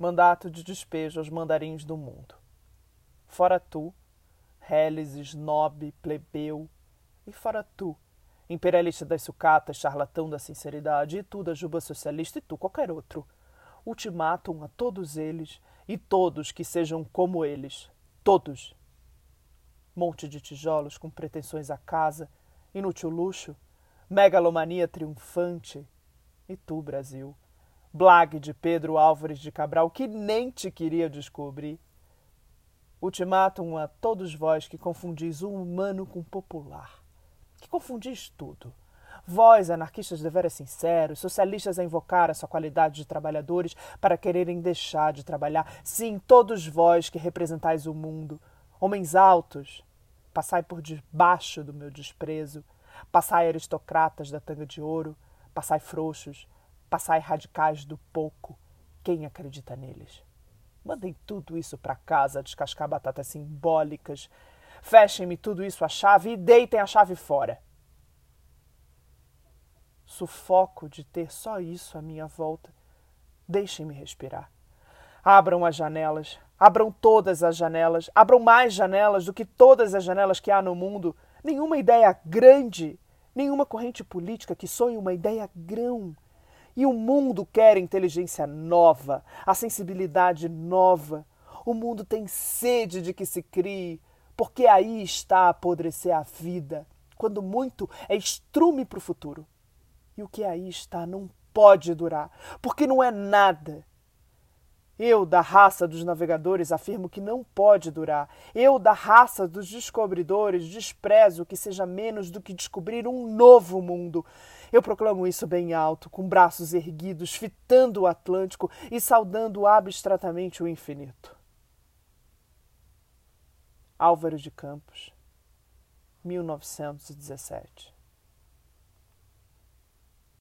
mandato de despejo aos mandarins do mundo. Fora tu, reles, snob, plebeu, e fora tu, imperialista das sucatas, charlatão da sinceridade, e tu da juba socialista, e tu qualquer outro. Ultimátum a todos eles, e todos que sejam como eles. Todos. Monte de tijolos com pretensões à casa, inútil luxo, megalomania triunfante. E tu, Brasil, blague de Pedro Álvares de Cabral, que nem te queria descobrir. Ultimátum a todos vós que confundis o humano com o popular, que confundis tudo. Vós, anarquistas deveras sinceros, socialistas a invocar a sua qualidade de trabalhadores para quererem deixar de trabalhar. Sim, todos vós que representais o mundo, homens altos, passai por debaixo do meu desprezo, passai aristocratas da tanga de ouro, passai frouxos, passai radicais do pouco. Quem acredita neles? Mandem tudo isso para casa, descascar batatas simbólicas. Fechem-me tudo isso a chave e deitem a chave fora. Sufoco de ter só isso à minha volta. Deixem-me respirar. Abram as janelas, abram todas as janelas, abram mais janelas do que todas as janelas que há no mundo. Nenhuma ideia grande, nenhuma corrente política que sonhe uma ideia grão. E o mundo quer inteligência nova, a sensibilidade nova. O mundo tem sede de que se crie, porque aí está a apodrecer a vida. Quando muito é estrume para o futuro. E o que aí está não pode durar, porque não é nada. Eu, da raça dos navegadores, afirmo que não pode durar. Eu, da raça dos descobridores, desprezo que seja menos do que descobrir um novo mundo. Eu proclamo isso bem alto, com braços erguidos, fitando o Atlântico e saudando abstratamente o infinito. Álvaro de Campos, 1917